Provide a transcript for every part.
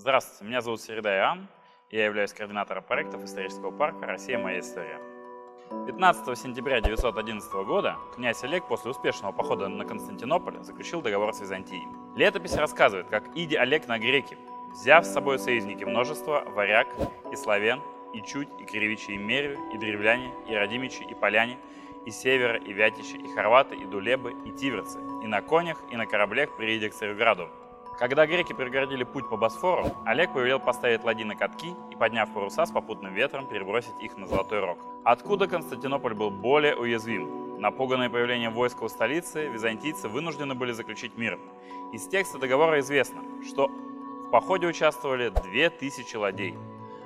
Здравствуйте, меня зовут Середа Иоанн, я являюсь координатором проектов исторического парка «Россия. Моя история». 15 сентября 911 года князь Олег после успешного похода на Константинополь заключил договор с Византией. Летопись рассказывает, как Иди Олег на греки, взяв с собой союзники множество, варяг и славян, и чуть, и кривичи, и мерю, и древляне, и родимичи, и поляне, и севера, и вятичи, и хорваты, и дулебы, и тиверцы, и на конях, и на кораблях приедя к Цареграду, когда греки преградили путь по Босфору, Олег повелел поставить ладьи на катки и, подняв паруса с попутным ветром, перебросить их на Золотой Рог. Откуда Константинополь был более уязвим? Напуганные появлением войск в столице, византийцы вынуждены были заключить мир. Из текста договора известно, что в походе участвовали 2000 ладей,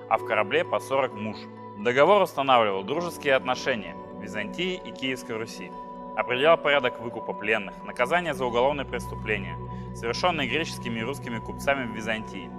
а в корабле по 40 муж. Договор устанавливал дружеские отношения Византии и Киевской Руси, определял порядок выкупа пленных, наказание за уголовные преступления – совершенные греческими и русскими купцами в Византии,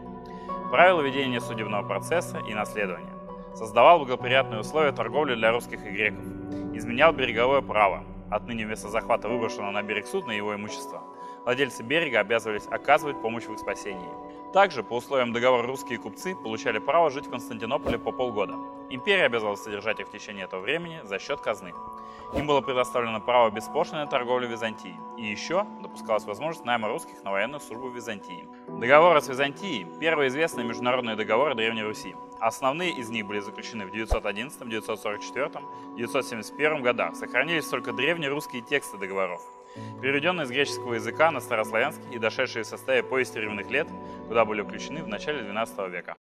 правила ведения судебного процесса и наследования, создавал благоприятные условия торговли для русских и греков, изменял береговое право, отныне вместо захвата выброшенного на берег судна его имущества, владельцы берега обязывались оказывать помощь в их спасении. Также, по условиям договора, русские купцы получали право жить в Константинополе по полгода. Империя обязалась содержать их в течение этого времени за счет казны. Им было предоставлено право беспошлиной торговли Византии. И еще допускалась возможность найма русских на военную службу в Византии. Договоры с Византией – первые известные международные договоры Древней Руси. Основные из них были заключены в 911, 944, 971 годах. Сохранились только древнерусские тексты договоров. Переведенные с греческого языка на старославянский и дошедшие в составе повести временных лет, куда были включены в начале XII века.